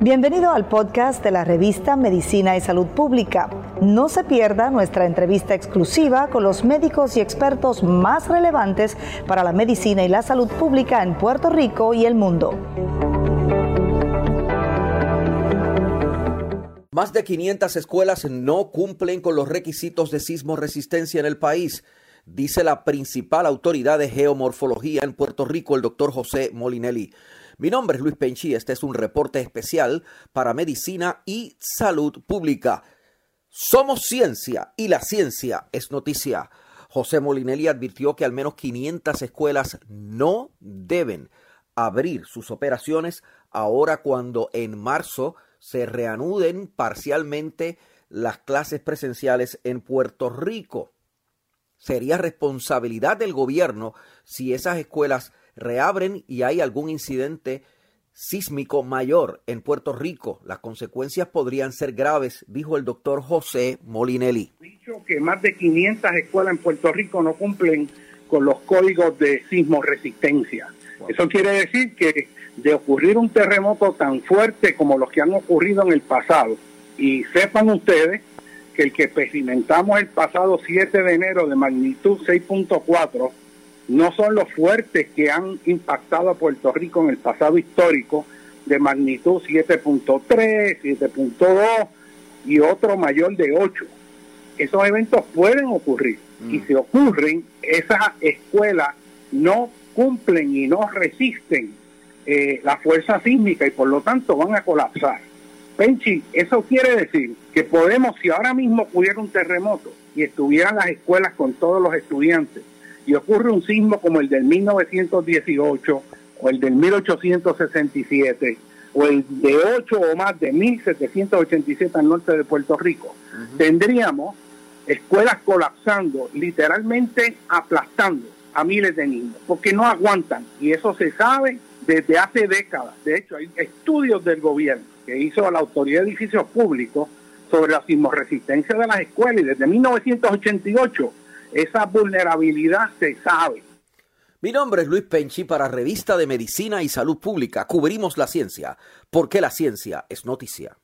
Bienvenido al podcast de la revista Medicina y Salud Pública. No se pierda nuestra entrevista exclusiva con los médicos y expertos más relevantes para la medicina y la salud pública en Puerto Rico y el mundo. Más de 500 escuelas no cumplen con los requisitos de sismo resistencia en el país, dice la principal autoridad de geomorfología en Puerto Rico, el doctor José Molinelli. Mi nombre es Luis Penchi, este es un reporte especial para Medicina y Salud Pública. Somos ciencia y la ciencia es noticia. José Molinelli advirtió que al menos 500 escuelas no deben abrir sus operaciones ahora cuando en marzo se reanuden parcialmente las clases presenciales en Puerto Rico. Sería responsabilidad del gobierno si esas escuelas reabren y hay algún incidente sísmico mayor en Puerto Rico. Las consecuencias podrían ser graves, dijo el doctor José Molinelli. Dicho que más de 500 escuelas en Puerto Rico no cumplen con los códigos de sismo resistencia. Eso quiere decir que de ocurrir un terremoto tan fuerte como los que han ocurrido en el pasado, y sepan ustedes que el que experimentamos el pasado 7 de enero de magnitud 6.4 no son los fuertes que han impactado a Puerto Rico en el pasado histórico de magnitud 7.3, 7.2 y otro mayor de 8. Esos eventos pueden ocurrir y mm. si ocurren, esas escuelas no cumplen y no resisten eh, la fuerza sísmica y por lo tanto van a colapsar. Penchi, eso quiere decir que podemos, si ahora mismo hubiera un terremoto y estuvieran las escuelas con todos los estudiantes, y ocurre un sismo como el del 1918 o el del 1867 o el de 8 o más de 1787 al norte de Puerto Rico, tendríamos escuelas colapsando, literalmente aplastando a miles de niños, porque no aguantan. Y eso se sabe desde hace décadas. De hecho, hay estudios del gobierno que hizo la Autoridad de Edificios Públicos sobre la sismoresistencia de las escuelas y desde 1988 esa vulnerabilidad se sabe. Mi nombre es Luis Penchi para Revista de Medicina y Salud Pública. Cubrimos la ciencia, porque la ciencia es noticia.